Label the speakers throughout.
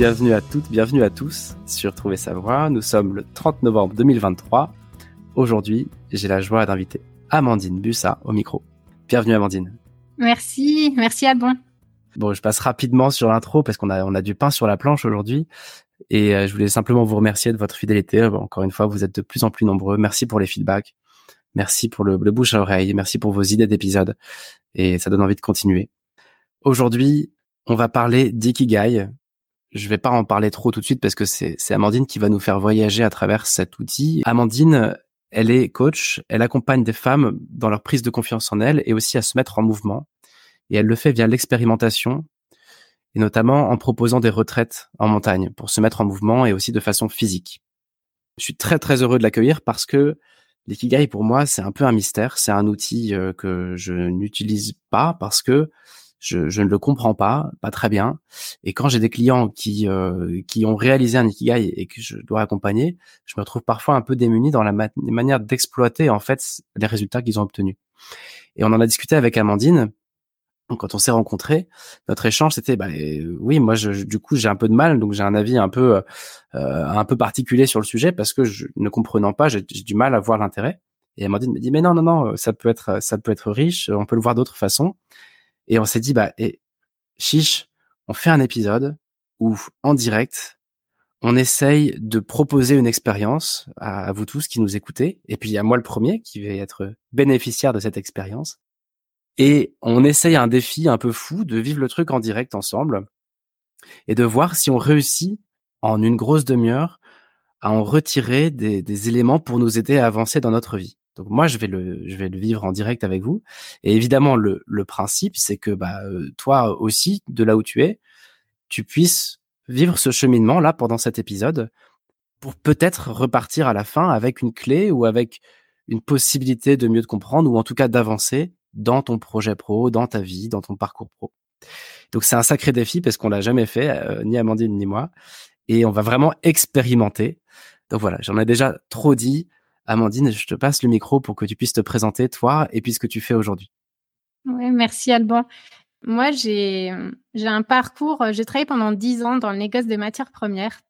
Speaker 1: Bienvenue à toutes, bienvenue à tous sur Trouver sa voie. Nous sommes le 30 novembre 2023. Aujourd'hui, j'ai la joie d'inviter Amandine Bussa au micro. Bienvenue Amandine.
Speaker 2: Merci, merci Alban.
Speaker 1: Bon, je passe rapidement sur l'intro parce qu'on a, on a du pain sur la planche aujourd'hui. Et euh, je voulais simplement vous remercier de votre fidélité. encore une fois, vous êtes de plus en plus nombreux. Merci pour les feedbacks. Merci pour le, le bouche à oreille. Merci pour vos idées d'épisodes. Et ça donne envie de continuer. Aujourd'hui, on va parler d'ikigai, je vais pas en parler trop tout de suite parce que c'est Amandine qui va nous faire voyager à travers cet outil. Amandine, elle est coach, elle accompagne des femmes dans leur prise de confiance en elles et aussi à se mettre en mouvement. Et elle le fait via l'expérimentation et notamment en proposant des retraites en montagne pour se mettre en mouvement et aussi de façon physique. Je suis très très heureux de l'accueillir parce que l'ikigai pour moi c'est un peu un mystère, c'est un outil euh, que je n'utilise pas parce que je, je, ne le comprends pas, pas très bien. Et quand j'ai des clients qui euh, qui ont réalisé un ikigai et que je dois accompagner, je me retrouve parfois un peu démuni dans la manière d'exploiter en fait les résultats qu'ils ont obtenus. Et on en a discuté avec Amandine. Quand on s'est rencontrés, notre échange c'était bah euh, oui moi je, du coup j'ai un peu de mal donc j'ai un avis un peu euh, un peu particulier sur le sujet parce que je ne comprenant pas j'ai du mal à voir l'intérêt. Et Amandine me dit mais non non non ça peut être ça peut être riche on peut le voir d'autres façons. Et on s'est dit, bah, et, chiche, on fait un épisode où, en direct, on essaye de proposer une expérience à, vous tous qui nous écoutez. Et puis, a moi le premier qui vais être bénéficiaire de cette expérience. Et on essaye un défi un peu fou de vivre le truc en direct ensemble et de voir si on réussit en une grosse demi-heure à en retirer des éléments pour nous aider à avancer dans notre vie. Donc moi, je vais le, je vais le vivre en direct avec vous. Et évidemment, le, le principe, c'est que bah, euh, toi aussi, de là où tu es, tu puisses vivre ce cheminement là pendant cet épisode pour peut-être repartir à la fin avec une clé ou avec une possibilité de mieux te comprendre ou en tout cas d'avancer dans ton projet pro, dans ta vie, dans ton parcours pro. Donc c'est un sacré défi parce qu'on l'a jamais fait, euh, ni Amandine ni moi, et on va vraiment expérimenter. Donc voilà, j'en ai déjà trop dit. Amandine, je te passe le micro pour que tu puisses te présenter, toi, et puis ce que tu fais aujourd'hui.
Speaker 2: Oui, merci Alban. Moi, j'ai un parcours, j'ai travaillé pendant dix ans dans le négoce des matières premières.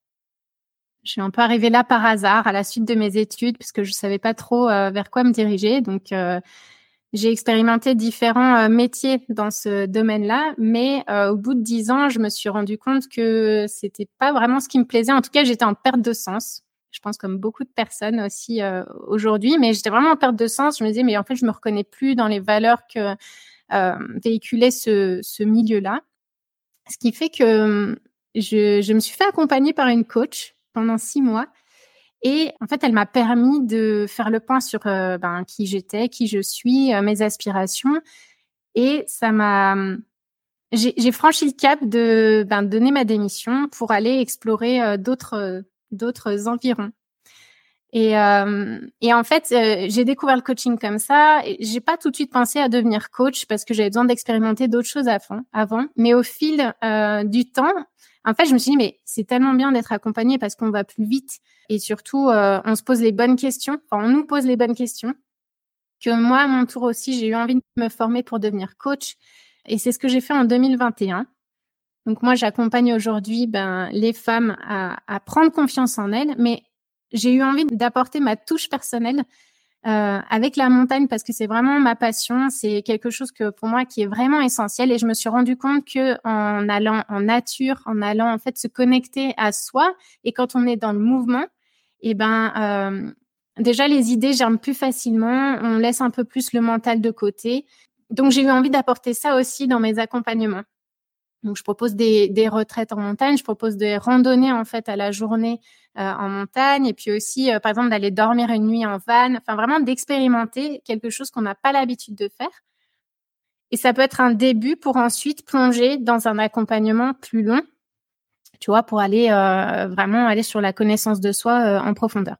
Speaker 2: Je suis un peu arrivée là par hasard à la suite de mes études puisque je savais pas trop euh, vers quoi me diriger. Donc, euh, j'ai expérimenté différents euh, métiers dans ce domaine-là, mais au bout de dix ans, je me suis rendu compte que c'était pas vraiment ce qui me plaisait. En tout cas, j'étais en perte de sens je pense comme beaucoup de personnes aussi euh, aujourd'hui, mais j'étais vraiment en perte de sens. Je me disais, mais en fait, je me reconnais plus dans les valeurs que euh, véhiculait ce, ce milieu-là. Ce qui fait que je, je me suis fait accompagner par une coach pendant six mois. Et en fait, elle m'a permis de faire le point sur euh, ben, qui j'étais, qui je suis, mes aspirations. Et ça m'a... J'ai franchi le cap de ben, donner ma démission pour aller explorer d'autres d'autres environs. Et, euh, et en fait, euh, j'ai découvert le coaching comme ça. J'ai pas tout de suite pensé à devenir coach parce que j'avais besoin d'expérimenter d'autres choses fond, avant. Mais au fil euh, du temps, en fait, je me suis dit mais c'est tellement bien d'être accompagné parce qu'on va plus vite et surtout euh, on se pose les bonnes questions. Enfin, on nous pose les bonnes questions. Que moi, à mon tour aussi, j'ai eu envie de me former pour devenir coach. Et c'est ce que j'ai fait en 2021. Donc moi, j'accompagne aujourd'hui ben, les femmes à, prendre confiance en elles, mais j'ai eu envie d'apporter ma touche personnelle euh, avec la montagne parce que c'est vraiment ma passion. C'est quelque chose que pour moi qui est vraiment essentiel et je me suis rendu compte que en allant en nature, en allant en fait se connecter à soi et quand on est dans le mouvement, et eh ben euh, déjà les idées germent plus facilement, on laisse un peu plus le mental de côté. Donc j'ai eu envie d'apporter ça aussi dans mes accompagnements. Donc, je propose des, retraites en montagne, je propose des randonnées en fait à la journée euh, en montagne, et puis aussi, euh, par exemple, d'aller dormir une nuit en van. Enfin, vraiment d'expérimenter quelque chose qu'on n'a pas l'habitude de faire. Et ça peut être un début pour ensuite plonger dans un accompagnement plus long, tu vois, pour aller vraiment aller sur la connaissance de soi en profondeur.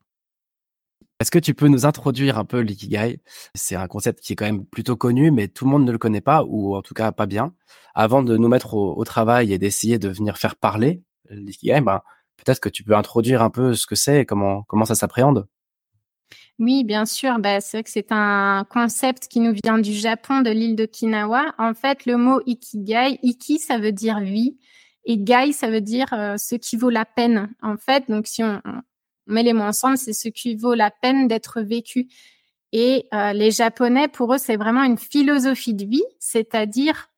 Speaker 1: Est-ce que tu peux nous introduire un peu l'ikigai? C'est un concept qui est quand même plutôt connu, mais tout le monde ne le connaît pas, ou en tout cas pas bien. Avant de nous mettre au, travail et d'essayer de venir faire parler l'ikigai, ben, peut-être que tu peux introduire un peu ce que c'est et comment, comment ça s'appréhende?
Speaker 2: Oui, bien sûr. Bah, c'est vrai que c'est un concept qui nous vient du Japon, de l'île d'Okinawa. En fait, le mot ikigai, iki, ça veut dire vie. Et gai, ça veut dire euh, ce qui vaut la peine. En fait, donc si on, met les mots ensemble, c'est ce qui vaut la peine d'être vécu. Et euh, les Japonais, pour eux, c'est vraiment une philosophie de vie, c'est-à-dire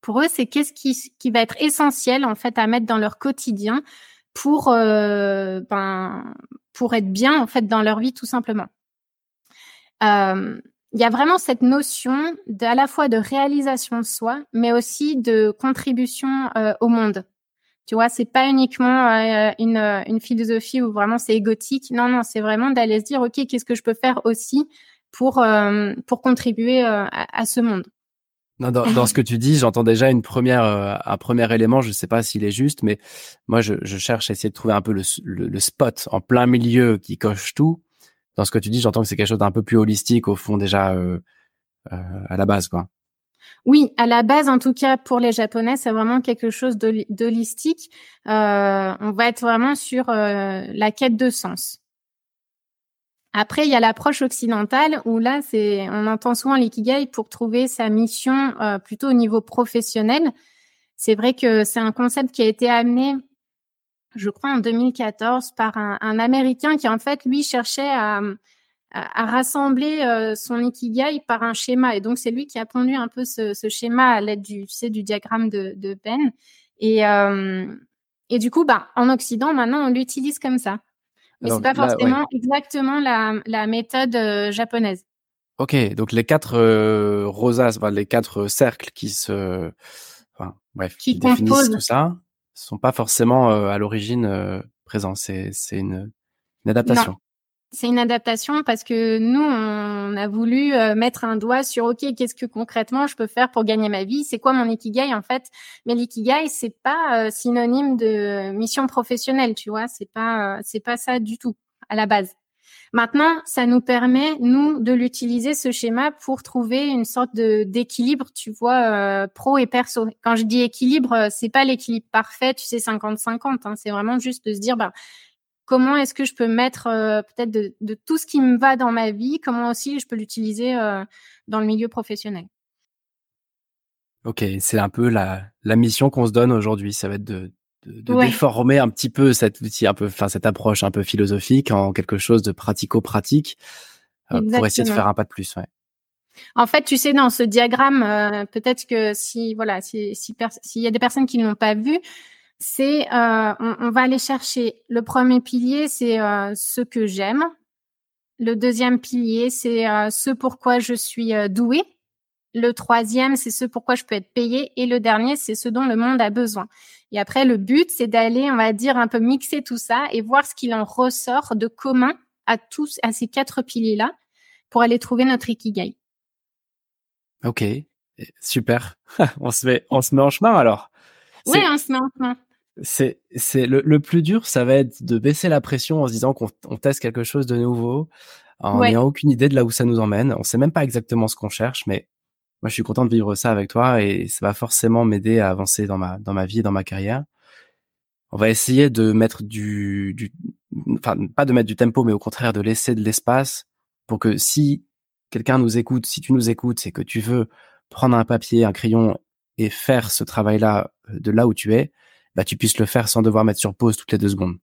Speaker 2: pour eux, c'est qu'est-ce qui, qui va être essentiel en fait à mettre dans leur quotidien pour euh, ben, pour être bien en fait dans leur vie tout simplement. Euh, il y a vraiment cette notion de, à la fois de réalisation de soi, mais aussi de contribution euh, au monde. Tu vois, c'est pas uniquement euh, une, une philosophie où vraiment c'est égotique. Non, non, c'est vraiment d'aller se dire, ok, qu'est-ce que je peux faire aussi pour euh, pour contribuer à, ce monde?
Speaker 1: Non, dans, ce que tu dis, j'entends déjà une première, un premier élément. Je sais pas s'il est juste, mais moi, je, cherche à essayer de trouver un peu le, le, spot en plein milieu qui coche tout dans ce que tu dis, j'entends que c'est quelque chose d'un peu plus holistique au fond déjà euh, euh, à la base, quoi.
Speaker 2: Oui, à la base, en tout cas pour les Japonais, c'est vraiment quelque chose d'holistique. Euh, on va être vraiment sur euh, la quête de sens. Après, il y a l'approche occidentale où là, c'est, on entend souvent l'ikigai pour trouver sa mission euh, plutôt au niveau professionnel. C'est vrai que c'est un concept qui a été amené je crois en 2014 par un, Américain qui en fait lui cherchait à, à, rassembler euh, son ikigai par un schéma et donc c'est lui qui a pondu un peu ce, ce schéma à l'aide du tu du diagramme de, de Penn et euh, et du coup bah en Occident maintenant on l'utilise comme ça mais c'est pas forcément exactement la, la méthode euh, japonaise.
Speaker 1: Ok, donc les quatre rosaces, les quatre cercles qui se, enfin, bref, qui, qui définissent tout ça, sont pas forcément à l'origine présents. C'est c'est une, une, adaptation.
Speaker 2: C'est une adaptation parce que nous, on a voulu euh, mettre un doigt sur OK, qu'est-ce que concrètement je peux faire pour gagner ma vie? C'est quoi mon ikigai en fait? Mais l'ikigai, c'est pas synonyme de mission professionnelle, tu vois? C'est pas c'est pas ça du tout à la base. Maintenant, ça nous permet, nous, de l'utiliser, ce schéma, pour trouver une sorte de d'équilibre, tu vois, euh, pro et perso. Quand je dis équilibre, euh, c'est pas l'équilibre parfait, tu sais, 50-50. Hein, c'est vraiment juste de se dire, bah, comment est-ce que je peux mettre euh, peut-être de, de, tout ce qui me va dans ma vie, comment aussi je peux l'utiliser dans le milieu professionnel.
Speaker 1: Ok, c'est un peu la, la mission qu'on se donne aujourd'hui. Ça va être de, de, déformer un petit peu cet outil, un peu, enfin cette approche un peu philosophique en quelque chose de pratico-pratique euh, pour essayer de faire un pas de plus. Ouais.
Speaker 2: En fait, tu sais, dans ce diagramme, euh, peut-être que si voilà, si s'il y a des personnes qui ne l'ont pas vu, c'est euh, on, on, va aller chercher le premier pilier, c'est ce que j'aime. Le deuxième pilier, c'est ce pourquoi je suis doué. Le troisième, c'est ce pourquoi je peux être payé. Et le dernier, c'est ce dont le monde a besoin. Et après, le but, c'est d'aller, on va dire, un peu mixer tout ça et voir ce qu'il en ressort de commun à tous, à ces quatre piliers-là pour aller trouver notre ikigai.
Speaker 1: Ok, super. on se met, on se met en chemin alors.
Speaker 2: Oui, on se met en chemin.
Speaker 1: C'est, c'est le, le, plus dur, ça va être de baisser la pression en se disant qu'on on teste quelque chose de nouveau, en n'ayant aucune idée de là où ça nous emmène. On sait même pas exactement ce qu'on cherche, mais moi, je suis content de vivre ça avec toi et ça va forcément m'aider à avancer dans ma dans ma vie, dans ma carrière. On va essayer de mettre du, du, enfin pas de mettre du tempo, mais au contraire de laisser de l'espace pour que si quelqu'un nous écoute, si tu nous écoutes, c'est que tu veux prendre un papier, un crayon et faire ce travail-là euh, de là où tu es, bah tu puisses le faire sans devoir mettre sur pause toutes les deux secondes.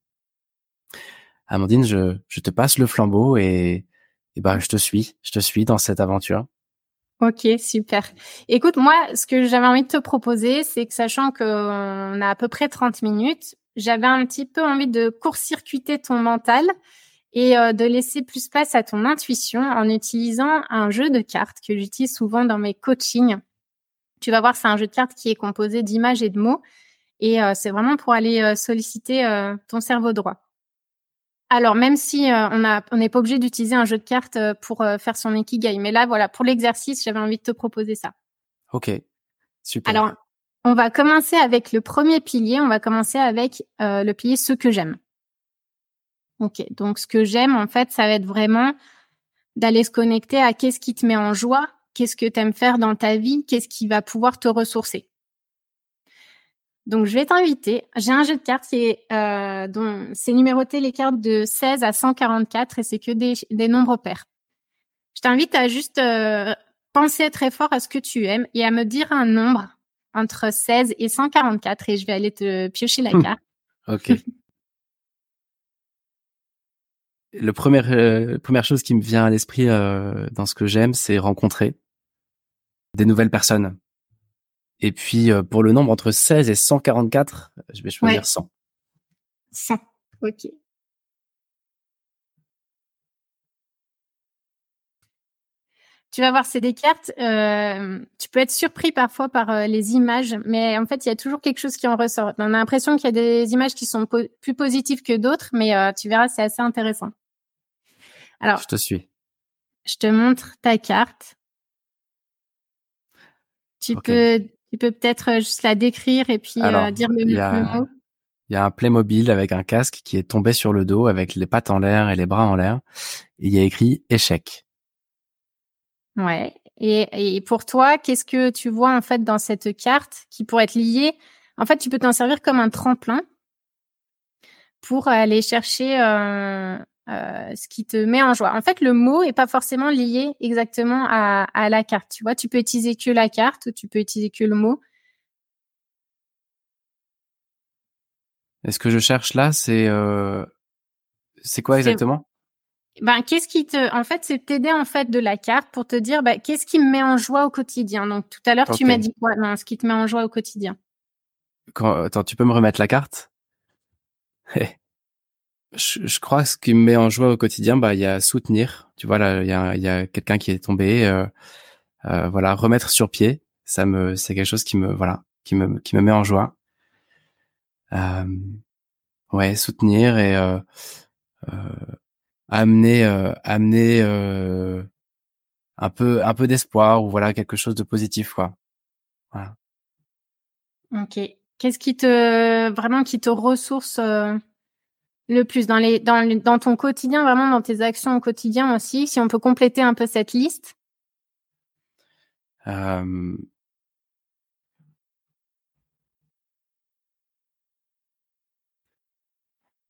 Speaker 1: Amandine, je, te passe le flambeau et, et bah je te suis, je te suis dans cette aventure.
Speaker 2: Ok, super. Écoute, moi, ce que j'avais envie de te proposer, c'est que sachant qu'on a à peu près 30 minutes, j'avais un petit peu envie de court-circuiter ton mental et euh, de laisser plus place à ton intuition en utilisant un jeu de cartes que j'utilise souvent dans mes coachings. Tu vas voir, c'est un jeu de cartes qui est composé d'images et de mots et euh, c'est vraiment pour aller euh, solliciter ton cerveau droit. Alors, même si euh, on n'est pas obligé d'utiliser un jeu de cartes euh, pour euh, faire son ikigai, mais là, voilà, pour l'exercice, j'avais envie de te proposer ça.
Speaker 1: Ok, super.
Speaker 2: Alors, on va commencer avec le premier pilier. On va commencer avec euh, le pilier ce que j'aime. Ok, donc ce que j'aime, en fait, ça va être vraiment d'aller se connecter à qu'est-ce qui te met en joie, qu'est-ce que tu aimes faire dans ta vie, qu'est-ce qui va pouvoir te ressourcer. Donc, je vais t'inviter. J'ai un jeu de cartes qui est, euh, dont c'est numéroté les cartes de 16 à 144 et c'est que des, des nombres pairs. Je t'invite à juste euh, penser très fort à ce que tu aimes et à me dire un nombre entre 16 et 144 et je vais aller te piocher la carte.
Speaker 1: ok. Le premier, euh, première chose qui me vient à l'esprit euh, dans ce que j'aime, c'est rencontrer des nouvelles personnes. Et puis euh, pour le nombre entre 16 et 144, je vais choisir 100.
Speaker 2: 100. Ok. Tu vas voir, c'est des cartes. Euh, tu peux être surpris parfois par euh, les images, mais en fait, il y a toujours quelque chose qui en ressort. On a l'impression qu'il y a des images qui sont plus positives que d'autres, mais euh, tu verras, c'est assez intéressant.
Speaker 1: Alors, je te suis.
Speaker 2: Je te montre ta carte. Tu peux, tu peux peut-être juste la décrire et puis dire le, mot?
Speaker 1: Il y a un Playmobil avec un casque qui est tombé sur le dos avec les pattes en l'air et les bras en l'air. Et il y a écrit échec.
Speaker 2: Ouais. Et, et pour toi, qu'est-ce que tu vois en fait dans cette carte qui pourrait être liée? En fait, tu peux t'en servir comme un tremplin pour aller chercher euh, euh, ce qui te met en joie. En fait, le mot est pas forcément lié exactement à, à la carte. Tu vois, tu peux utiliser que la carte ou tu peux utiliser que le mot.
Speaker 1: est ce que je cherche là, c'est euh... c'est quoi exactement?
Speaker 2: Ben, qu'est-ce qui te, en fait, c'est t'aider en fait de la carte pour te dire, ben, qu'est-ce qui me met en joie au quotidien? Donc tout à l'heure, tu m'as dit quoi? Non, ce qui te met en joie au quotidien.
Speaker 1: Quand, attends, tu peux me remettre la carte? je, je, crois que ce qui me met en joie au quotidien, bah, il y a soutenir. Tu vois là, il y a, y a quelqu'un qui est tombé. Euh, euh, voilà, remettre sur pied, ça me, c'est quelque chose qui me, voilà, qui me, qui me met en joie. Euh, ouais, soutenir et euh, euh amener euh, amener un peu un peu d'espoir ou voilà quelque chose de positif quoi. Voilà.
Speaker 2: Ok. Qu'est-ce qui te vraiment qui te ressource le plus dans les dans dans ton quotidien vraiment dans tes actions au quotidien aussi si on peut compléter un peu cette liste?
Speaker 1: Euh...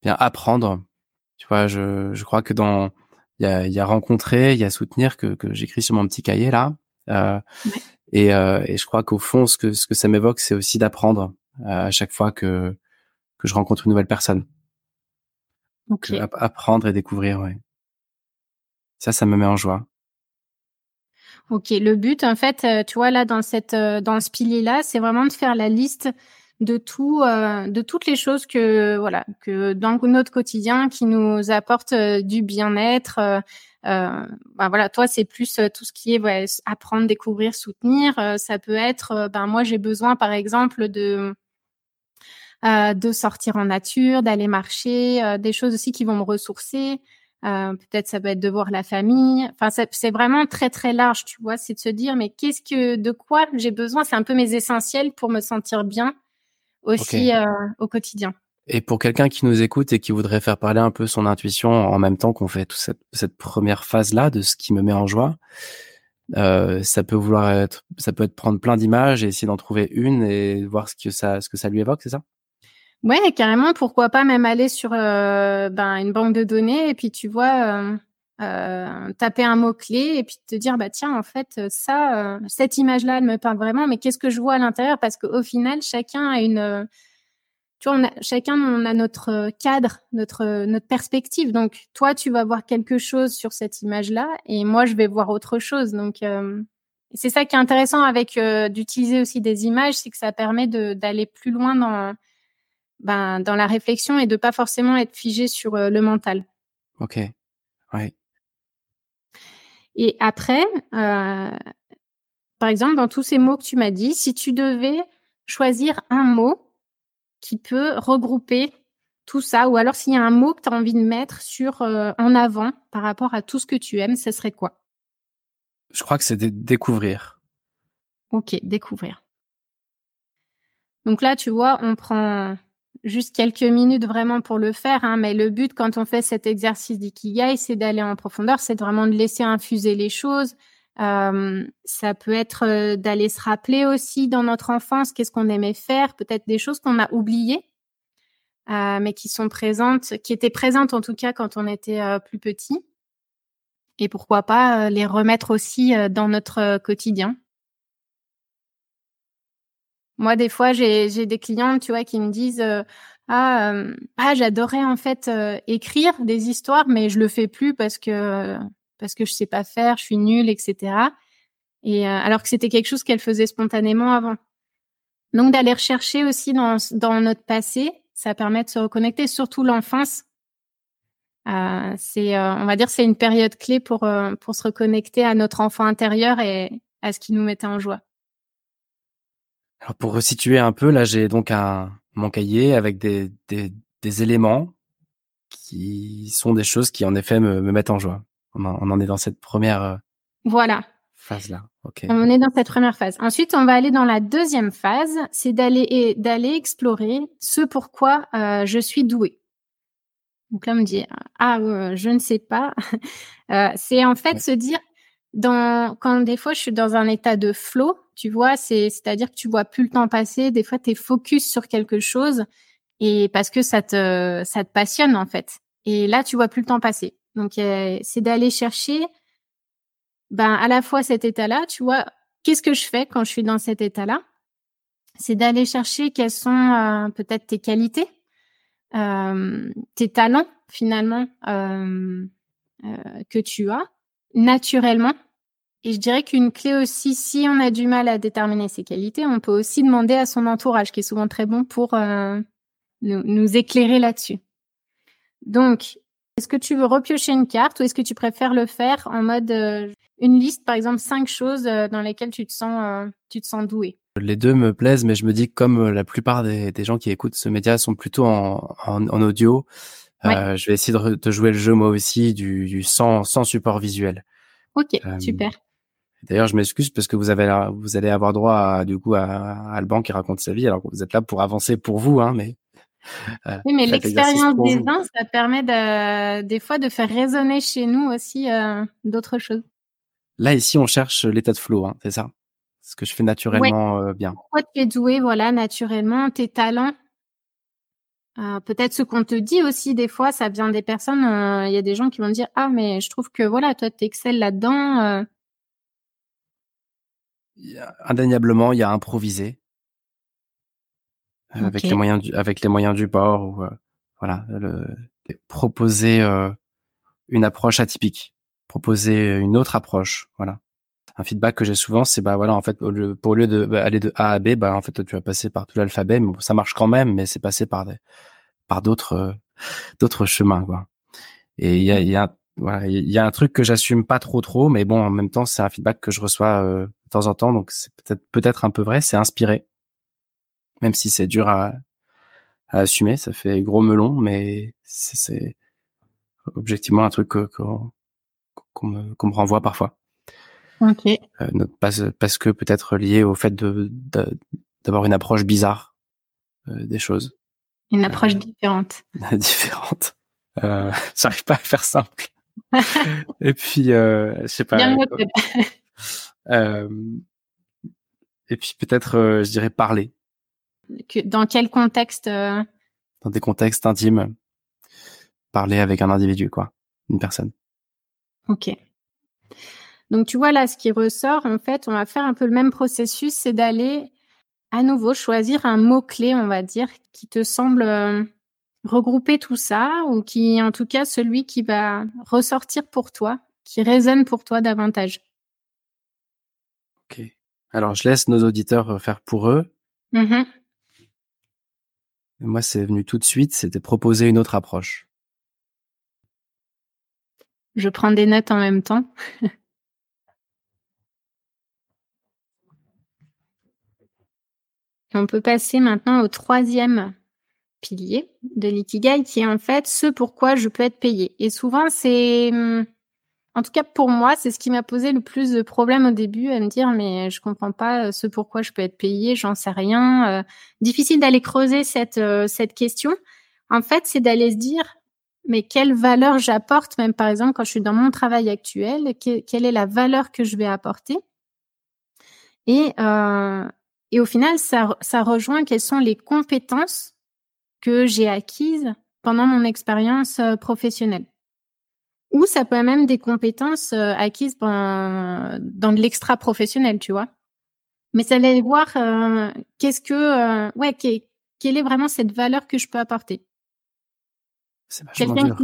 Speaker 1: Bien apprendre tu vois, je, je crois que dans il y a, y a rencontrer, il y a soutenir que, que j'écris sur mon petit cahier là. Euh, et, euh, et je crois qu'au fond, ce que ce que ça m'évoque, c'est aussi d'apprendre euh, à chaque fois que que je rencontre une nouvelle personne.
Speaker 2: Okay.
Speaker 1: Apprendre et découvrir, ouais. Ça, ça me met en joie.
Speaker 2: Ok, le but, en fait, euh, tu vois là dans cette dans ce pilier là, c'est vraiment de faire la liste de tout, euh, de toutes les choses que voilà que dans notre quotidien qui nous apportent euh, du bien-être. Euh, ben voilà, toi c'est plus tout ce qui est ouais, apprendre, découvrir, soutenir. ça peut être, ben moi j'ai besoin par exemple de de sortir en nature, d'aller marcher, des choses aussi qui vont me ressourcer. peut-être ça peut être de voir la famille. Enfin, c'est vraiment très très large, tu vois. C'est de se dire mais qu'est-ce que, de quoi j'ai besoin? C'est un peu mes essentiels pour me sentir bien aussi euh, au quotidien.
Speaker 1: Et pour quelqu'un qui nous écoute et qui voudrait faire parler un peu son intuition en même temps qu'on fait toute cette, cette première phase-là de ce qui me met en joie, euh, ça peut vouloir être, ça peut être prendre plein d'images et essayer d'en trouver une et voir ce que ça, ce que ça lui évoque, c'est ça?
Speaker 2: Ouais, carrément. Pourquoi pas même aller sur euh, ben, une banque de données et puis tu vois, euh, euh, taper un mot clé et puis te dire bah tiens en fait ça, cette image-là elle me parle vraiment, mais qu'est-ce que je vois à l'intérieur? Parce qu'au final chacun a une tu vois, on a, chacun on a notre cadre, notre notre perspective. Donc toi, tu vas voir quelque chose sur cette image-là, et moi, je vais voir autre chose. Donc euh, c'est ça qui est intéressant avec d'utiliser aussi des images, c'est que ça permet d'aller plus loin dans ben, dans la réflexion et de pas forcément être figé sur le mental.
Speaker 1: Ok, ouais.
Speaker 2: Et après, euh, par exemple, dans tous ces mots que tu m'as dit, si tu devais choisir un mot qui peut regrouper tout ça, ou alors s'il y a un mot que tu as envie de mettre sur euh, en avant par rapport à tout ce que tu aimes, ce serait quoi?
Speaker 1: Je crois que c'est découvrir.
Speaker 2: Ok, découvrir. Donc là, tu vois, on prend juste quelques minutes vraiment pour le faire, hein, mais le but quand on fait cet exercice d'ikigai, c'est d'aller en profondeur, c'est vraiment de laisser infuser les choses. Euh, ça peut être euh, d'aller se rappeler aussi dans notre enfance qu'est-ce qu'on aimait faire, peut-être des choses qu'on a oubliées, euh, mais qui sont présentes, qui étaient présentes en tout cas quand on était euh, plus petit. Et pourquoi pas euh, les remettre aussi dans notre quotidien. Moi, des fois, j'ai des clients, tu vois, qui me disent ah, euh, ah j'adorais en fait écrire des histoires, mais je le fais plus parce que parce que je sais pas faire, je suis nulle, etc. Et alors que c'était quelque chose qu'elle faisait spontanément avant. Donc d'aller rechercher aussi dans dans notre passé, ça permet de se reconnecter, surtout l'enfance. Euh, c'est, on va dire, c'est une période clé pour pour se reconnecter à notre enfant intérieur et à ce qui nous mettait en joie.
Speaker 1: Alors pour resituer un peu, là j'ai donc un mon cahier avec des, des, des, éléments qui sont des choses qui en effet me, me mettent en joie. On en, on en, est dans cette première euh,
Speaker 2: voilà
Speaker 1: phase là. Ok.
Speaker 2: On est dans cette première phase. Ensuite, on va aller dans la deuxième phase, c'est d'aller d'aller explorer ce pourquoi euh, je suis douée. Donc là, on me dit ah euh, je ne sais pas. euh, c'est en fait se dire dans quand des fois je suis dans un état de flow, tu vois, c'est c'est-à-dire que tu vois plus le temps passer, des fois tu es focus sur quelque chose et parce que ça te ça te passionne en fait. Et là tu vois plus le temps passer. Donc euh, c'est d'aller chercher ben à la fois cet état-là, tu vois, qu'est-ce que je fais quand je suis dans cet état-là? C'est d'aller chercher quelles sont euh, peut-être tes qualités, euh, tes talents finalement euh, que tu as naturellement. Et je dirais qu'une clé aussi, si on a du mal à déterminer ses qualités, on peut aussi demander à son entourage, qui est souvent très bon pour euh, nous, nous, éclairer là-dessus. Donc, est-ce que tu veux repiocher une carte ou est-ce que tu préfères le faire en mode euh, une liste, par exemple, cinq choses euh, dans lesquelles tu te sens, tu te sens doué?
Speaker 1: Les deux me plaisent, mais je me dis que comme la plupart des, des gens qui écoutent ce média sont plutôt en, en audio, ouais. je vais essayer de, de, jouer le jeu moi aussi du, du sans, sans support visuel.
Speaker 2: Ok, super.
Speaker 1: D'ailleurs, je m'excuse parce que vous avez vous allez avoir droit à, du coup à, à, Alban qui raconte sa vie alors que vous êtes là pour avancer pour vous, hein, mais.
Speaker 2: Euh, oui, mais l'expérience des uns, ça permet de, des fois de faire résonner chez nous aussi euh, d'autres choses.
Speaker 1: Là ici, on cherche l'état de flow, hein, c'est ça? Ce que je fais naturellement
Speaker 2: ouais.
Speaker 1: euh, bien.
Speaker 2: Pourquoi tu es doué, voilà, naturellement, tes talents? Euh, peut-être ce qu'on te dit aussi des fois, ça vient des personnes. Il y a des gens qui vont dire ah mais je trouve que voilà toi tu excelles là-dedans
Speaker 1: indéniablement, il y a improvisé okay. avec les moyens du, avec les moyens du bord ou euh, voilà, le, proposer euh, une approche atypique, proposer une autre approche, voilà. Un feedback que j'ai souvent, c'est bah voilà, en fait, pour lieu de bah, aller de A à B, bah en fait, tu vas passer par tout l'alphabet, mais ça marche quand même, mais c'est passé par des, par d'autres, euh, d'autres chemins, quoi. Et il y a, y a voilà, il y a un truc que j'assume pas trop trop, mais bon, en même temps, c'est un feedback que je reçois euh, de temps en temps, donc c'est peut-être peut-être un peu vrai. C'est inspiré, même si c'est dur à, à, assumer, ça fait gros melon, mais c'est objectivement un truc qu'on qu me, qu me, renvoie parfois.
Speaker 2: Ok.
Speaker 1: Euh, parce, parce que peut-être lié au fait de d'avoir une approche bizarre euh, des choses.
Speaker 2: Une approche différente.
Speaker 1: différente. Euh, J'arrive pas à faire simple. et puis, euh, je sais pas.
Speaker 2: Bien
Speaker 1: euh, et puis peut-être, euh, je dirais parler.
Speaker 2: Que, dans quel contexte euh?
Speaker 1: Dans des contextes intimes. Parler avec un individu, quoi, une personne.
Speaker 2: Ok. Donc tu vois là, ce qui ressort, en fait, on va faire un peu le même processus, c'est d'aller à nouveau choisir un mot clé, on va dire, qui te semble euh, regrouper tout ça ou qui, en tout cas, celui qui va ressortir pour toi, qui résonne pour toi davantage.
Speaker 1: Ok. Alors, je laisse nos auditeurs faire pour eux.
Speaker 2: Mmh.
Speaker 1: Moi, c'est venu tout de suite, c'était proposer une autre approche.
Speaker 2: Je prends des notes en même temps. On peut passer maintenant au troisième pilier de l'ikigai qui est en fait ce pourquoi je peux être payé. Et souvent, c'est en tout cas pour moi, c'est ce qui m'a posé le plus de problèmes au début, à me dire mais je comprends pas ce pourquoi je peux être payée, j'en sais rien. difficile d'aller creuser cette cette question. En fait, c'est d'aller se dire mais quelle valeur j'apporte, même par exemple quand je suis dans mon travail actuel, quelle est la valeur que je vais apporter? Et, euh, et au final, ça, ça rejoint quelles sont les compétences que j'ai acquises pendant mon expérience euh, professionnelle. Ou ça peut être même des compétences euh, acquises dans, dans de l'extra professionnel, tu vois. Mais ça allait voir euh, qu'est-ce que, ouais, quelle est vraiment cette valeur que je peux apporter.
Speaker 1: C'est vachement dur.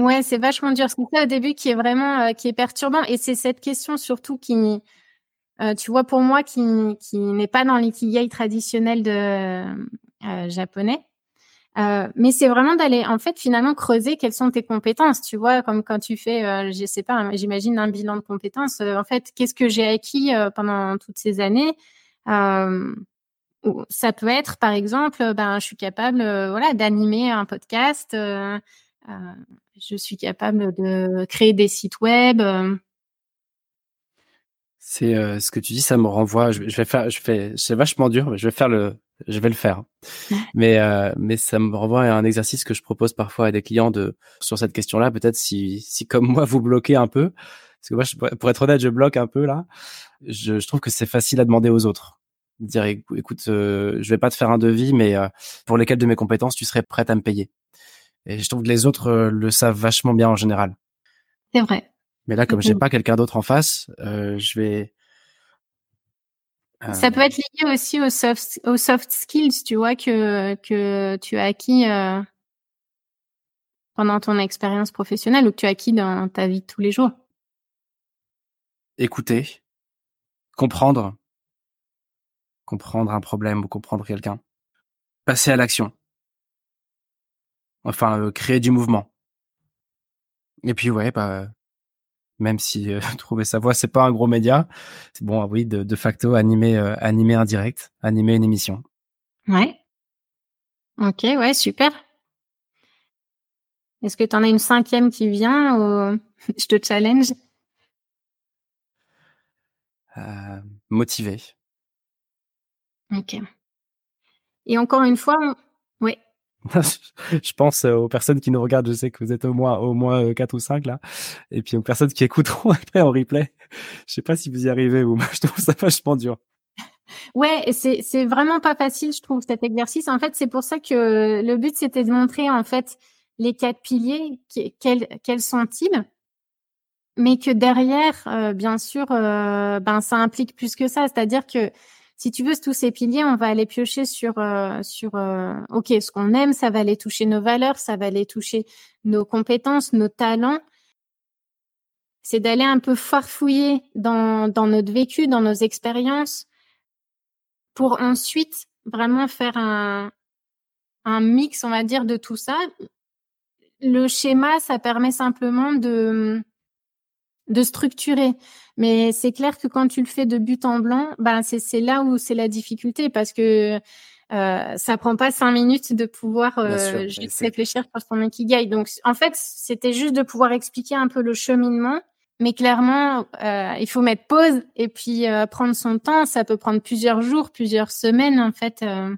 Speaker 2: Ouais, c'est vachement dur. C'est ça au début qui est vraiment euh, qui est perturbant et c'est cette question surtout qui, euh, tu vois, pour moi qui qui n'est pas dans l'ikigai traditionnel de euh, japonais. mais c'est vraiment d'aller en fait finalement creuser quelles sont tes compétences, tu vois, comme quand tu fais, je sais pas, j'imagine un bilan de compétences. en fait, qu'est-ce que j'ai acquis pendant toutes ces années ça peut être, par exemple, ben, je suis capable, voilà, d'animer un podcast. Euh, je suis capable de créer des sites web.
Speaker 1: C'est ce que tu dis, ça me renvoie. Je, vais faire, je fais, c'est vachement dur, mais je vais faire le, je vais le faire. mais mais ça me renvoie à un exercice que je propose parfois à des clients de sur cette question-là. Peut-être si si comme moi vous bloquez un peu, parce que moi, pour être honnête, je bloque un peu là. Je, je trouve que c'est facile à demander aux autres dire écoute, euh, je vais pas te faire un devis, mais euh, pour lesquels de mes compétences tu serais prête à me payer. Et je trouve que les autres euh, le savent vachement bien en général.
Speaker 2: C'est vrai.
Speaker 1: Mais là, comme j'ai pas quelqu'un d'autre en face, je vais.
Speaker 2: Ça peut être lié aussi aux soft, aux soft skills, tu vois, que, que tu as acquis pendant ton expérience professionnelle ou que tu as acquis dans ta vie de tous les jours.
Speaker 1: Écouter, comprendre, comprendre un problème ou comprendre quelqu'un. Passer à l'action. Enfin, euh, créer du mouvement. Et puis ouais, bah, même si euh, trouver sa voix c'est pas un gros média, c'est bon, oui, de, de facto animer, euh, animer un direct, animer une émission.
Speaker 2: Ouais. Ok, ouais, super. Est-ce que tu en as une cinquième qui vient ou je te challenge?
Speaker 1: Euh, Motivé.
Speaker 2: Ok. Et encore une fois, oui.
Speaker 1: je pense euh, aux personnes qui nous regardent, je sais que vous êtes au moins au moins euh, quatre ou cinq là, et puis aux personnes qui écouteront après en replay. Je sais pas si vous y arrivez ou moi je trouve ça vachement dur.
Speaker 2: Ouais, c'est vraiment pas facile, je trouve cet exercice. En fait, c'est pour ça que le but c'était de montrer en fait les quatre piliers, quels sont-ils, mais que derrière, euh, bien sûr, ben ça implique plus que ça, c'est-à-dire que si tu veux tous ces piliers, on va aller piocher sur euh, sur euh, ok ce qu'on aime, ça va aller toucher nos valeurs, ça va aller toucher nos compétences, nos talents. C'est d'aller un peu farfouiller dans dans notre vécu, dans nos expériences, pour ensuite vraiment faire un un mix, on va dire, de tout ça. Le schéma, ça permet simplement de de structurer. Mais c'est clair que quand tu le fais de but en blanc, ben c'est là où c'est la difficulté parce que euh, ça prend pas cinq minutes de pouvoir euh, juste réfléchir sur son ikigai. Donc en fait, c'était juste de pouvoir expliquer un peu le cheminement. Mais clairement, euh, il faut mettre pause et puis euh, prendre son temps. Ça peut prendre plusieurs jours, plusieurs semaines en fait. Euh.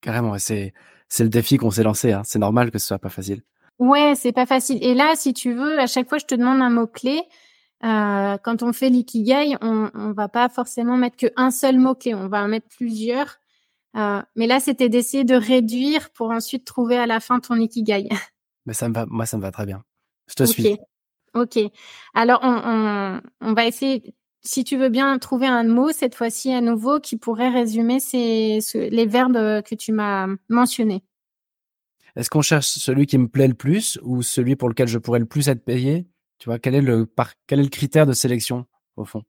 Speaker 1: Carrément, c'est c'est le défi qu'on s'est lancé. Hein. C'est normal que ce soit pas facile.
Speaker 2: Ouais, c'est pas facile. Et là, si tu veux, à chaque fois, je te demande un mot clé. Euh, quand on fait l'ikigai, on, on va pas forcément mettre qu'un seul mot clé. On va en mettre plusieurs. Euh, mais là, c'était d'essayer de réduire pour ensuite trouver à la fin ton ikigai.
Speaker 1: Mais ça me va, moi, ça me va très bien. Je te suis.
Speaker 2: Ok. Alors, on, on, on, va essayer, si tu veux bien, trouver un mot cette fois-ci à nouveau qui pourrait résumer ces, les verbes que tu m'as mentionnés.
Speaker 1: Est-ce qu'on cherche celui qui me plaît le plus ou celui pour lequel je pourrais le plus être payé? Tu vois, quel est le par, quel est le critère de sélection au fond?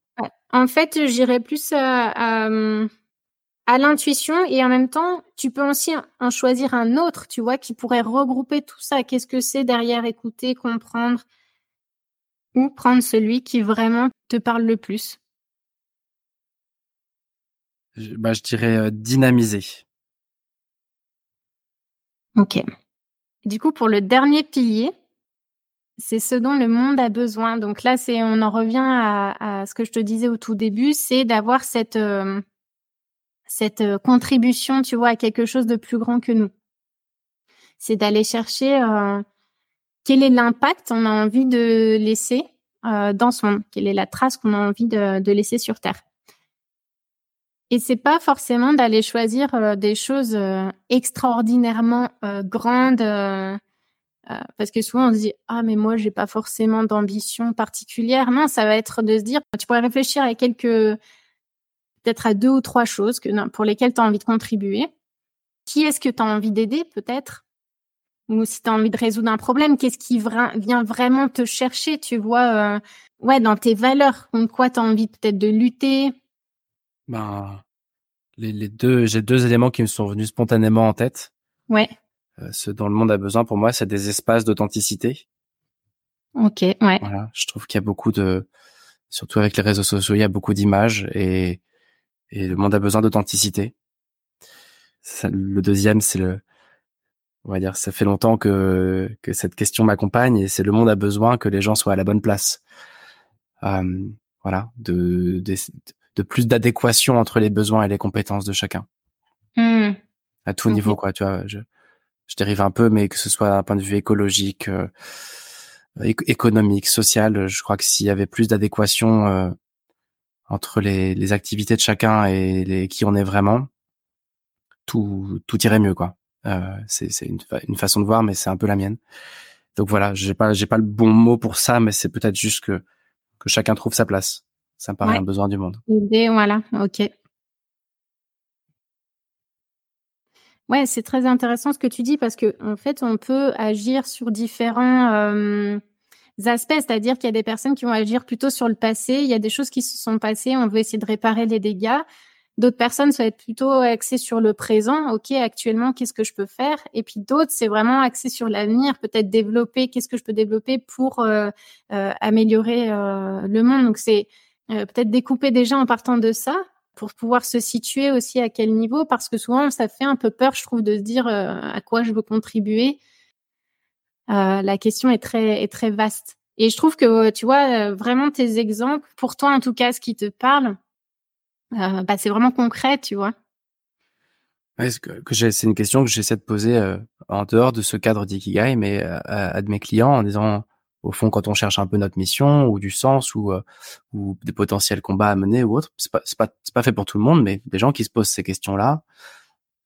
Speaker 2: En fait, j'irais plus à, à, l'intuition et en même temps, tu peux aussi en choisir un autre, tu vois, qui pourrait regrouper tout ça. Qu'est-ce que c'est derrière écouter, comprendre ou prendre celui qui vraiment te parle le plus?
Speaker 1: Je, bah, je dirais euh, dynamiser.
Speaker 2: Ok. Du coup, pour le dernier pilier, c'est ce dont le monde a besoin. Donc là, c'est on en revient à, ce que je te disais au tout début, c'est d'avoir cette euh, cette euh, contribution, tu vois, à quelque chose de plus grand que nous. C'est d'aller chercher euh, quel est l'impact qu'on a envie de laisser dans ce monde, quelle est la trace qu'on a envie de, de, laisser sur Terre. Et c'est pas forcément d'aller choisir des choses extraordinairement grandes parce que souvent on se dit ah mais moi j'ai pas forcément d'ambition particulière. Non, ça va être de se dire tu pourrais réfléchir à quelques peut-être à deux ou trois choses que pour lesquelles tu as envie de contribuer. Qui est-ce que tu as envie d'aider peut-être? Ou si tu as envie de résoudre un problème, qu'est-ce qui vient vraiment te chercher, tu vois euh, ouais dans tes valeurs, contre quoi tu as envie peut-être de lutter?
Speaker 1: Ben les, les deux j'ai deux éléments qui me sont venus spontanément en tête.
Speaker 2: Ouais.
Speaker 1: Euh, ce dont le monde a besoin pour moi, c'est des espaces d'authenticité.
Speaker 2: Ok, ouais.
Speaker 1: Voilà, je trouve qu'il y a beaucoup de, surtout avec les réseaux sociaux, il y a beaucoup d'images et, et le monde a besoin d'authenticité. Le deuxième, c'est le, on va dire, ça fait longtemps que que cette question m'accompagne et c'est le monde a besoin que les gens soient à la bonne place. Euh, voilà, de, de, de plus d'adéquation entre les besoins et les compétences de chacun.
Speaker 2: Mmh.
Speaker 1: À tout niveau, quoi. Tu vois, je, je dérive un peu, mais que ce soit d'un point de vue écologique, euh, économique, social, je crois que s'il y avait plus d'adéquation euh, entre les, les, activités de chacun et les, qui on est vraiment, tout, tout irait mieux, quoi. Euh, c'est une, une, façon de voir, mais c'est un peu la mienne. Donc voilà, j'ai pas, j'ai pas le bon mot pour ça, mais c'est peut-être juste que que chacun trouve sa place. Ça me paraît un besoin du monde.
Speaker 2: Voilà, ok. Ouais, c'est très intéressant ce que tu dis parce que en fait, on peut agir sur différents euh, aspects, c'est-à-dire qu'il y a des personnes qui vont agir plutôt sur le passé, il y a des choses qui se sont passées, on veut essayer de réparer les dégâts. D'autres personnes, ça va être plutôt axé sur le présent. OK, actuellement, qu'est-ce que je peux faire? Et puis d'autres, c'est vraiment axé sur l'avenir, peut-être développer, qu'est-ce que je peux développer pour euh, euh, améliorer le monde. Donc c'est peut-être découper déjà en partant de ça pour pouvoir se situer aussi à quel niveau, parce que souvent ça fait un peu peur, je trouve, de se dire euh, à quoi je veux contribuer. Euh, la question est très est très vaste. Et je trouve que tu vois vraiment tes exemples, pour toi en tout cas, ce qui te parle, euh, bah, c'est vraiment concret, tu vois.
Speaker 1: Que, que c'est une question que j'essaie de poser en dehors de ce cadre d'ikigai, mais à, à, de mes clients en disant au fond, quand on cherche un peu notre mission ou du sens ou, euh, ou des potentiels combats à mener ou autre, c'est pas, pas, pas fait pour tout le monde, mais des gens qui se posent ces questions-là,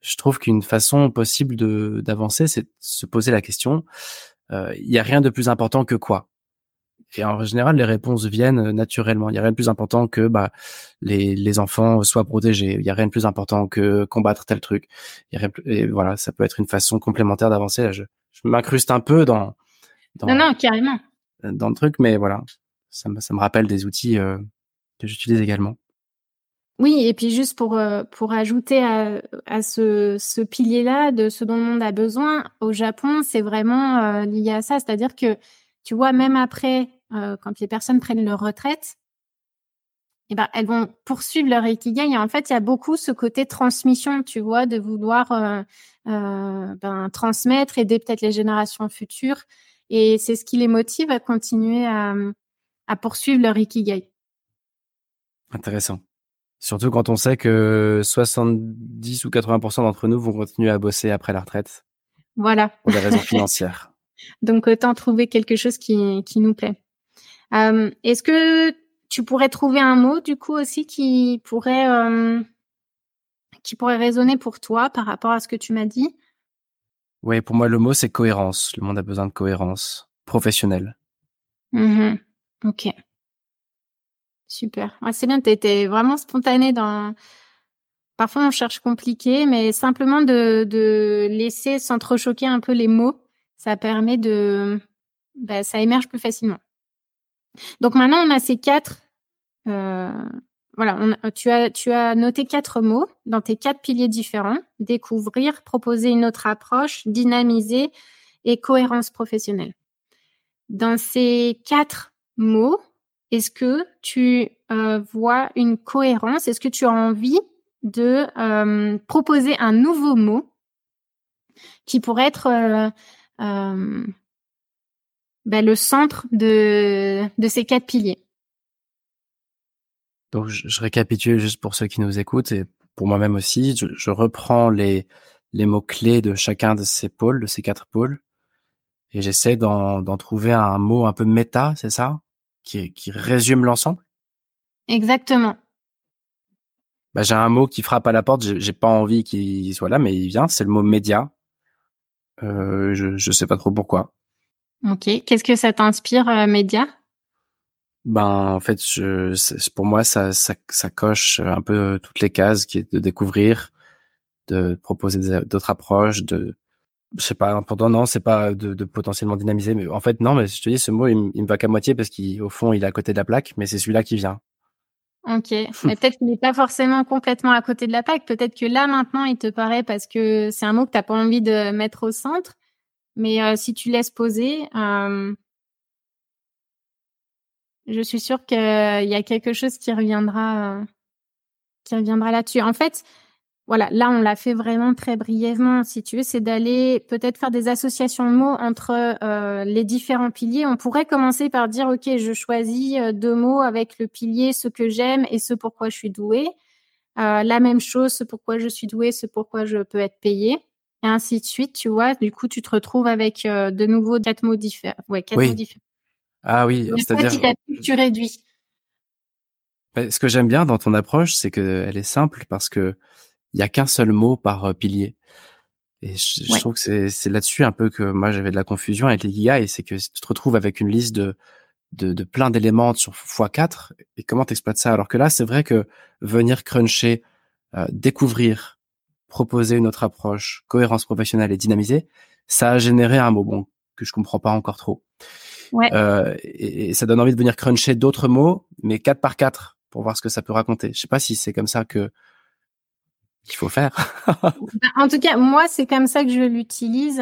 Speaker 1: je trouve qu'une façon possible d'avancer, c'est de se poser la question, euh, il y a rien de plus important que quoi? Et en général, les réponses viennent naturellement. Il y a rien de plus important que bah, les, les enfants soient protégés. Il y a rien de plus important que combattre tel truc. Et voilà, ça peut être une façon complémentaire d'avancer. je, je m'incruste un peu dans, dans,
Speaker 2: non, non, carrément.
Speaker 1: Dans le truc, mais voilà, ça me, ça me rappelle des outils euh, que j'utilise également.
Speaker 2: Oui, et puis juste pour euh, pour ajouter à, à ce, ce pilier-là de ce dont le monde a besoin, au Japon, c'est vraiment euh, lié à ça, c'est-à-dire que tu vois, même après, quand les personnes prennent leur retraite, eh ben, elles vont poursuivre leur ikigai. Et en fait, il y a beaucoup ce côté transmission, tu vois, de vouloir ben, transmettre, aider peut-être les générations futures. Et c'est ce qui les motive à continuer à, poursuivre leur ikigai.
Speaker 1: Intéressant. Surtout quand on sait que 70 ou 80% d'entre nous vont continuer à bosser après la retraite.
Speaker 2: Voilà.
Speaker 1: Pour des raisons financières.
Speaker 2: Donc autant trouver quelque chose qui, qui nous plaît. Euh, est-ce que tu pourrais trouver un mot du coup aussi qui pourrait euh, qui pourrait résonner pour toi par rapport à ce que tu m'as dit?
Speaker 1: Oui, pour moi, le mot, c'est cohérence. Le monde a besoin de cohérence professionnelle.
Speaker 2: Mmh ok. Super. c'est bien, tu étais vraiment spontané dans... Parfois, on cherche compliqué, mais simplement de, de laisser s'entrechoquer un peu les mots, ça permet de... Bah, ça émerge plus facilement. Donc maintenant, on a ces quatre euh, voilà, on, tu, as, noté quatre mots dans tes quatre piliers différents. Découvrir, proposer une autre approche, dynamiser et cohérence professionnelle. Dans ces quatre mots, est-ce que tu euh, vois une cohérence? Est-ce que tu as envie de euh, proposer un nouveau mot qui pourrait être euh, ben, le centre de ces quatre piliers?
Speaker 1: Donc, je, récapitule juste pour ceux qui nous écoutent et pour moi-même aussi. Je, je, reprends les, les mots-clés de chacun de ces pôles, de ces quatre pôles, et j'essaie d'en trouver un mot un peu méta, c'est ça? Qui, qui résume l'ensemble?
Speaker 2: Exactement.
Speaker 1: Bah, j'ai un mot qui frappe à la porte, j'ai pas envie qu'il soit là, mais il vient, c'est le mot média. Euh, je, je sais pas trop pourquoi.
Speaker 2: Ok. Qu'est-ce que ça t'inspire, euh, média?
Speaker 1: Ben, en fait, je, pour moi, ça, ça, ça coche un peu toutes les cases qui est de découvrir, de proposer d'autres approches, de, je sais pas, important, non, c'est pas de, de, potentiellement dynamiser, mais en fait, non, mais je te dis, ce mot, il, me va qu'à moitié parce qu'au fond, il est à côté de la plaque, mais c'est celui-là qui vient.
Speaker 2: Ok, mais peut-être qu'il n'est pas forcément complètement à côté de la plaque. Peut-être que là maintenant, il te paraît parce que c'est un mot que tu n'as pas envie de mettre au centre. Mais euh, si tu laisses poser, euh, je suis sûre qu'il y a quelque chose qui reviendra, euh, qui reviendra là-dessus. En fait, voilà, là on l'a fait vraiment très brièvement. Si tu veux, c'est d'aller peut-être faire des associations de mots entre les différents piliers. On pourrait commencer par dire, ok, je choisis deux mots avec le pilier, ce que j'aime et ce pourquoi je suis douée. la même chose, ce pourquoi je suis douée, ce pourquoi je peux être payée et ainsi de suite, tu vois. Du coup, tu te retrouves avec euh, de nouveau quatre mots différents. Ouais, quatre mots différents.
Speaker 1: Ah oui, c'est-à-dire
Speaker 2: tu réduis.
Speaker 1: ce que j'aime bien dans ton approche, c'est qu'elle est simple parce que il y a qu'un seul mot par euh, pilier. Et je, trouve que c'est là-dessus un peu que moi j'avais de la confusion avec les et c'est que tu te retrouves avec une liste de de, de plein d'éléments sur x4 et comment t'exploites ça? Alors que là c'est vrai que venir cruncher, euh, découvrir, proposer une autre approche, cohérence professionnelle et dynamisée, ça a généré un mot bon que je comprends pas encore trop.
Speaker 2: Ouais.
Speaker 1: Euh, et, ça donne envie de venir cruncher d'autres mots, mais quatre par quatre pour voir ce que ça peut raconter. Je sais pas si c'est comme ça que qu'il faut faire.
Speaker 2: Bah, en tout cas, moi, c'est comme ça que je l'utilise.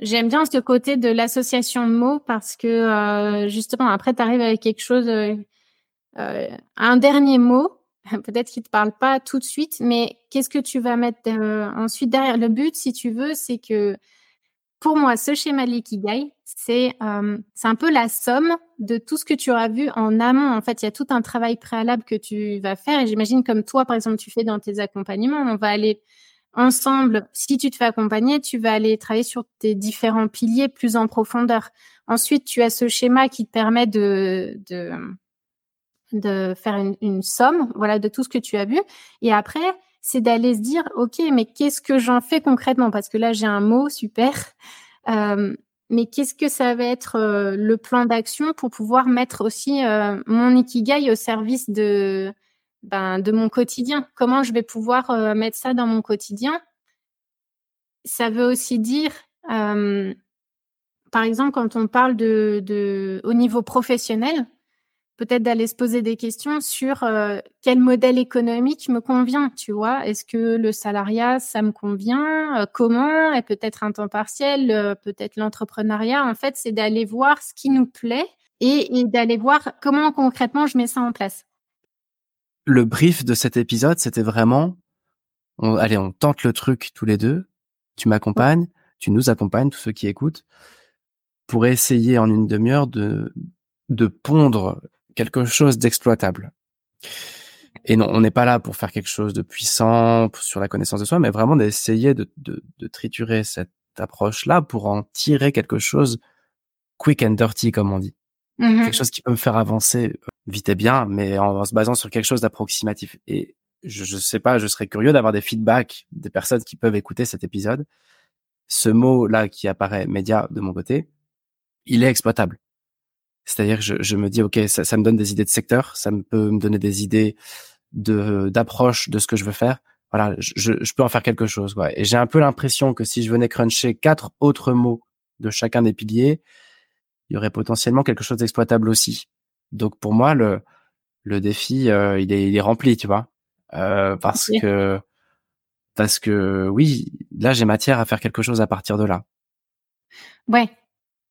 Speaker 2: J'aime bien ce côté de l'association de mots parce que euh, justement, après, tu arrives avec quelque chose, euh, un dernier mot peut-être qu'il te parle pas tout de suite, mais qu'est-ce que tu vas mettre euh, ensuite derrière? Le but, si tu veux, c'est que pour moi, ce schéma de l'ikigai, c'est euh, un peu la somme de tout ce que tu auras vu en amont. En fait, il y a tout un travail préalable que tu vas faire. Et j'imagine comme toi, par exemple, tu fais dans tes accompagnements, on va aller ensemble. Si tu te fais accompagner, tu vas aller travailler sur tes différents piliers plus en profondeur. Ensuite, tu as ce schéma qui te permet de, de de faire une, une, somme, voilà, de tout ce que tu as vu. Et après, c'est d'aller se dire, ok, mais qu'est-ce que j'en fais concrètement? Parce que là, j'ai un mot super. Euh, mais qu'est-ce que ça va être euh, le plan d'action pour pouvoir mettre aussi euh, mon ikigai au service de ben, de mon quotidien? Comment je vais pouvoir mettre ça dans mon quotidien? Ça veut aussi dire, par exemple, quand on parle de, de au niveau professionnel, peut-être d'aller se poser des questions sur euh, quel modèle économique me convient, tu vois? Est-ce que le salariat, ça me convient? Euh, Comment? Et peut-être un temps partiel, euh, peut-être l'entrepreneuriat. En fait, c'est d'aller voir ce qui nous plaît et, d'aller voir comment concrètement je mets ça en place.
Speaker 1: Le brief de cet épisode, c'était vraiment, allez, on tente le truc tous les deux. Tu m'accompagnes, tu nous accompagnes, tous ceux qui écoutent, pour essayer en une demi-heure de de pondre quelque chose d'exploitable. Et non, on n'est pas là pour faire quelque chose de puissant sur la connaissance de soi, mais vraiment d'essayer de, de, de, triturer cette approche-là pour en tirer quelque chose quick and dirty, comme on dit. Mm-hmm. Quelque chose qui peut me faire avancer euh, vite et bien, mais en, se basant sur quelque chose d'approximatif. Et je, je sais pas, je serais curieux d'avoir des feedbacks des personnes qui peuvent écouter cet épisode. Ce mot-là qui apparaît média de mon côté, il est exploitable. C'est-à-dire que je, je, me dis, OK, ça, ça, me donne des idées de secteur, ça me peut me donner des idées de d'approche de ce que je veux faire. Voilà, je, je peux en faire quelque chose. Quoi. Et j'ai un peu l'impression que si je venais cruncher quatre autres mots de chacun des piliers, il y aurait potentiellement quelque chose d'exploitable aussi. Donc pour moi, le, le défi, euh, il, est, il est rempli, tu vois. Euh, parce que parce que oui, là j'ai matière à faire quelque chose à partir de là.
Speaker 2: Ouais.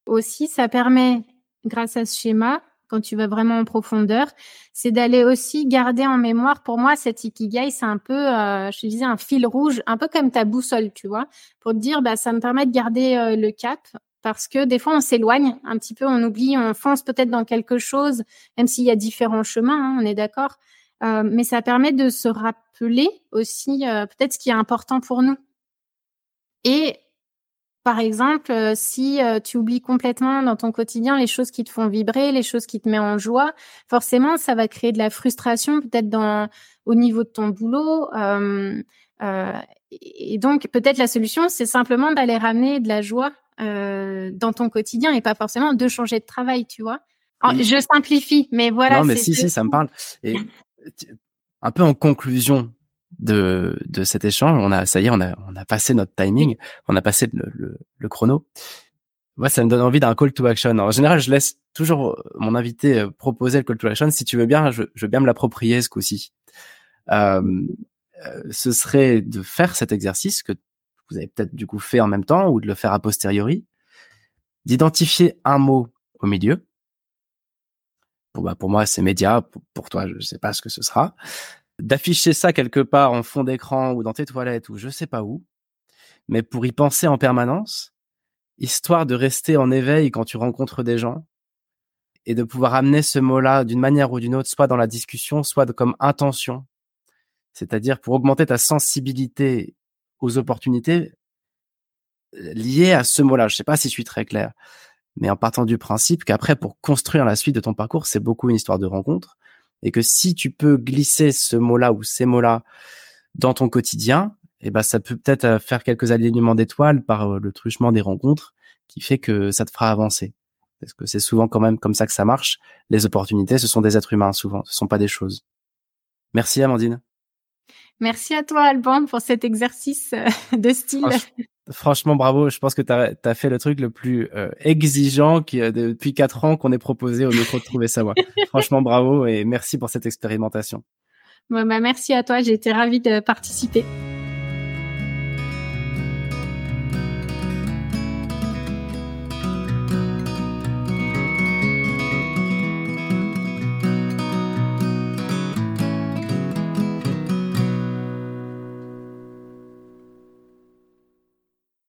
Speaker 2: Aussi, ça permet grâce à ce schéma, quand tu vas vraiment en profondeur, c'est d'aller aussi garder en mémoire. Pour moi, cet ikigai, c'est un peu, euh, je te disais, un fil rouge, un peu comme ta boussole, tu vois, pour te dire, bah, ça me permet de garder euh, le cap parce que des fois on s'éloigne un petit peu, on oublie, on fonce peut-être dans quelque chose, même s'il y a différents chemins, hein, on est d'accord. Euh, mais ça permet de se rappeler aussi peut-être ce qui est important pour nous. Et par exemple, euh, si tu oublies complètement dans ton quotidien les choses qui te font vibrer, les choses qui te mettent en joie, forcément, ça va créer de la frustration peut-être dans au niveau de ton boulot. et donc, peut-être la solution, c'est simplement d'aller ramener de la joie euh, dans ton quotidien et pas forcément de changer de travail, tu vois. Je simplifie, mais voilà.
Speaker 1: Non, mais si, si, ça me parle. Et un peu en conclusion de, de cet échange, on a, ça y est, on a, on a passé notre timing, on a passé le, le, le chrono. Moi, ça me donne envie d'un call to action. En général, je laisse toujours mon invité euh, proposer le call to action. Si tu veux bien, je, je veux bien me l'approprier ce coup-ci. Euh, euh, ce serait de faire cet exercice que vous avez peut-être du coup fait en même temps ou de le faire a posteriori, d'identifier un mot au milieu. Pour, bah, pour moi, c'est média. Pour, toi, je ne sais pas ce que ce sera. D'afficher ça quelque part en fond d'écran ou dans tes toilettes ou je sais pas où. Mais pour y penser en permanence, histoire de rester en éveil quand tu rencontres des gens et de pouvoir amener ce mot-là d'une manière ou d'une autre, soit dans la discussion, soit comme intention. C'est-à-dire pour augmenter ta sensibilité aux opportunités euh, liées à ce mot-là. Je sais pas si je suis très clair, mais en partant du principe qu'après, pour construire la suite de ton parcours, c'est beaucoup une histoire de rencontre et que si tu peux glisser ce mot-là ou ces mots-là dans ton quotidien, eh ben, ça peut peut-être euh, faire quelques alignements d'étoiles par euh, le truchement des rencontres qui fait que ça te fera avancer. Parce que c'est souvent quand même comme ça que ça marche. Les opportunités, ce sont des êtres humains souvent, ce sont pas des choses. Merci Amandine.
Speaker 2: Merci à toi, Alban, pour cet exercice euh, de style.
Speaker 1: Franchement, bravo. Je pense que tu as, fait le truc le plus euh, exigeant qui, euh, depuis quatre ans qu'on ait proposé au micro de Trouver sa voix. Franchement, bravo et merci pour cette expérimentation.
Speaker 2: bah, merci à toi. J'ai été ravie de participer.